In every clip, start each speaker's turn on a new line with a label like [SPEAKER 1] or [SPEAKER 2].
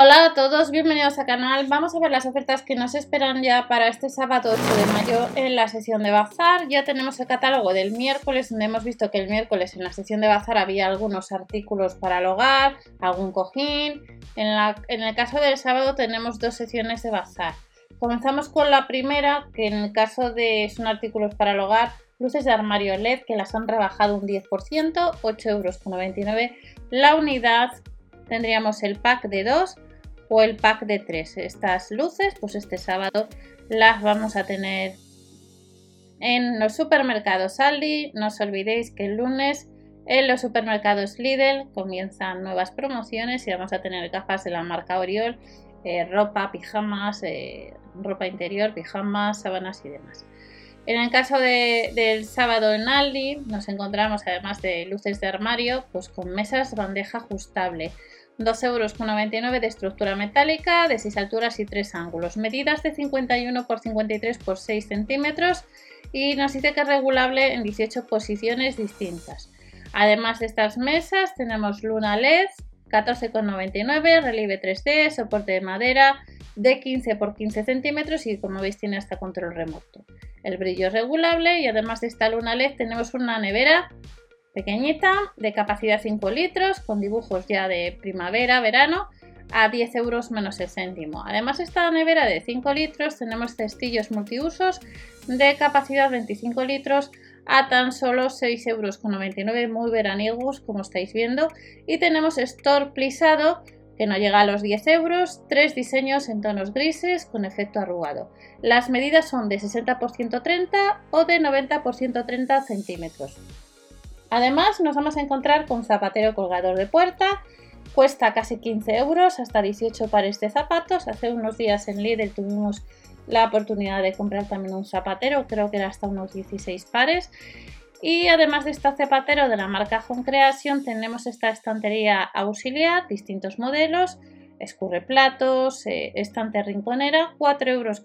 [SPEAKER 1] Hola a todos, bienvenidos al canal. Vamos a ver las ofertas que nos esperan ya para este sábado 8 de mayo en la sesión de bazar. Ya tenemos el catálogo del miércoles, donde hemos visto que el miércoles en la sesión de bazar había algunos artículos para el hogar, algún cojín. En, en el caso del sábado tenemos dos sesiones de bazar. Comenzamos con la primera, que en el caso de son artículos para el hogar, luces de armario LED que las han rebajado un 10%, 8,99 euros la unidad. Tendríamos el pack de 2 o el pack de 3. Estas luces, pues este sábado las vamos a tener en los supermercados Aldi. No os olvidéis que el lunes en los supermercados Lidl comienzan nuevas promociones y vamos a tener gafas de la marca Oriol, eh, ropa, pijamas, eh, ropa interior, pijamas, sábanas y demás. En el caso del sábado en Aldi nos encontramos además de luces de armario pues con mesas bandeja ajustable 2,99 euros de estructura metálica de 6 alturas y 3 ángulos, medidas de 51 x 53 x 6 centímetros y nos dice que es regulable en 18 posiciones distintas. Además de estas mesas tenemos luna LED 14,99, relieve 3D, soporte de madera de 15 x 15 centímetros y como veis tiene hasta control remoto. El brillo es regulable y además de esta luna LED tenemos una nevera pequeñita, de capacidad 5 litros, con dibujos ya de primavera, verano, a 10 euros menos el céntimo. Además, esta nevera de 5 litros tenemos cestillos multiusos de capacidad 25 litros a tan solo 6,99 euros, muy veraniegos como estáis viendo. Y tenemos store plisado que no llega a los 10 euros, tres diseños en tonos grises con efecto arrugado. Las medidas son de 60 x 130 o de 90 x 130 centímetros. Además nos vamos a encontrar con zapatero colgador de puerta, cuesta casi 15 euros, hasta 18 pares de zapatos. Hace unos días en Lidl tuvimos la oportunidad de comprar también un zapatero, creo que era hasta unos 16 pares. Y además de este zapatero de la marca Home Creation, tenemos esta estantería auxiliar, distintos modelos, escurre platos, eh, estante rinconera, 4,99 euros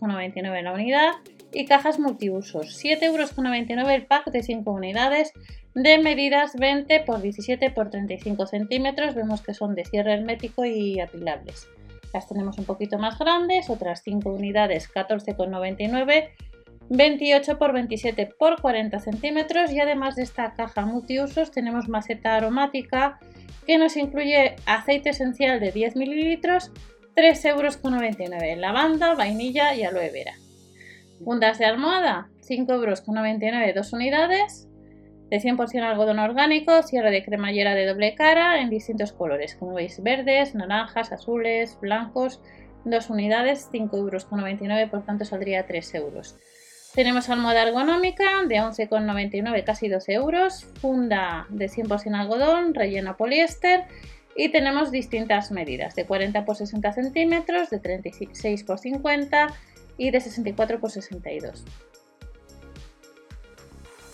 [SPEAKER 1] la unidad y cajas multiusos, 7,99 euros el pack de 5 unidades de medidas 20 x 17 x 35 centímetros. Vemos que son de cierre hermético y apilables. Las tenemos un poquito más grandes, otras 5 unidades 14,99 28 x 27 x 40 centímetros y además de esta caja multiusos tenemos maceta aromática que nos incluye aceite esencial de 10 mililitros 3,99 euros, lavanda, vainilla y aloe vera. Fundas de almohada 5,99 euros, dos unidades de 100% algodón orgánico, cierre de cremallera de doble cara en distintos colores, como veis, verdes, naranjas, azules, blancos, dos unidades, 5,99 euros, por tanto saldría 3 euros. Tenemos almohada ergonómica de 11,99, casi 12 euros, funda de 100% algodón, relleno poliéster y tenemos distintas medidas de 40 x 60 centímetros, de 36 x 50 y de 64 x 62.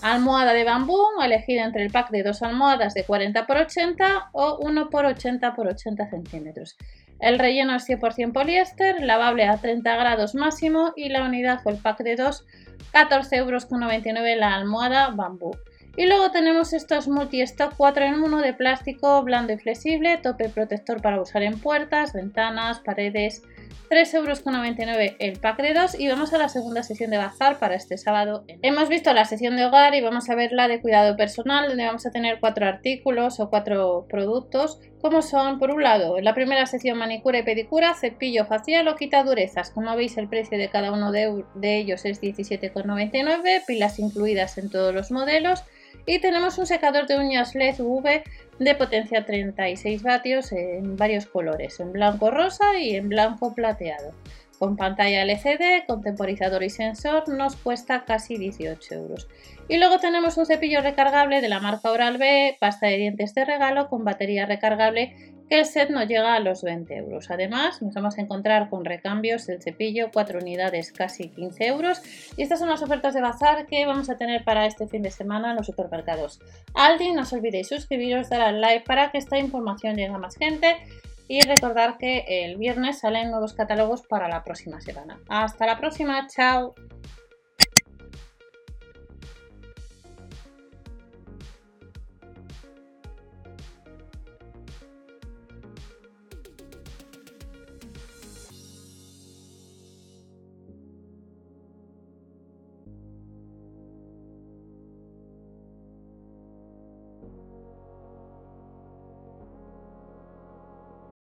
[SPEAKER 1] Almohada de bambú, elegida entre el pack de dos almohadas de 40 x 80 o 1 x 80 x 80 centímetros. El relleno es 100% poliéster, lavable a 30 grados máximo y la unidad o el pack de 2, 14,99 euros la almohada bambú. Y luego tenemos estos multi-stock 4 en 1 de plástico blando y flexible, tope protector para usar en puertas, ventanas, paredes, 3,99 euros el pack de 2 y vamos a la segunda sesión de bazar para este sábado. Hemos visto la sesión de hogar y vamos a ver la de cuidado personal donde vamos a tener cuatro artículos o cuatro productos como son por un lado en la primera sesión manicura y pedicura, cepillo facial o quita durezas. Como veis el precio de cada uno de, de ellos es 17,99, pilas incluidas en todos los modelos y tenemos un secador de uñas LED UV de potencia 36 vatios en varios colores, en blanco rosa y en blanco plateado. Con pantalla LCD, contemporizador y sensor nos cuesta casi 18 euros. Y luego tenemos un cepillo recargable de la marca Oral-B, pasta de dientes de regalo con batería recargable el set nos llega a los 20 euros. Además, nos vamos a encontrar con recambios del cepillo, 4 unidades, casi 15 euros. Y estas son las ofertas de bazar que vamos a tener para este fin de semana en los supermercados. Aldi, no os olvidéis suscribiros, dar al like para que esta información llegue a más gente. Y recordar que el viernes salen nuevos catálogos para la próxima semana. Hasta la próxima, chao.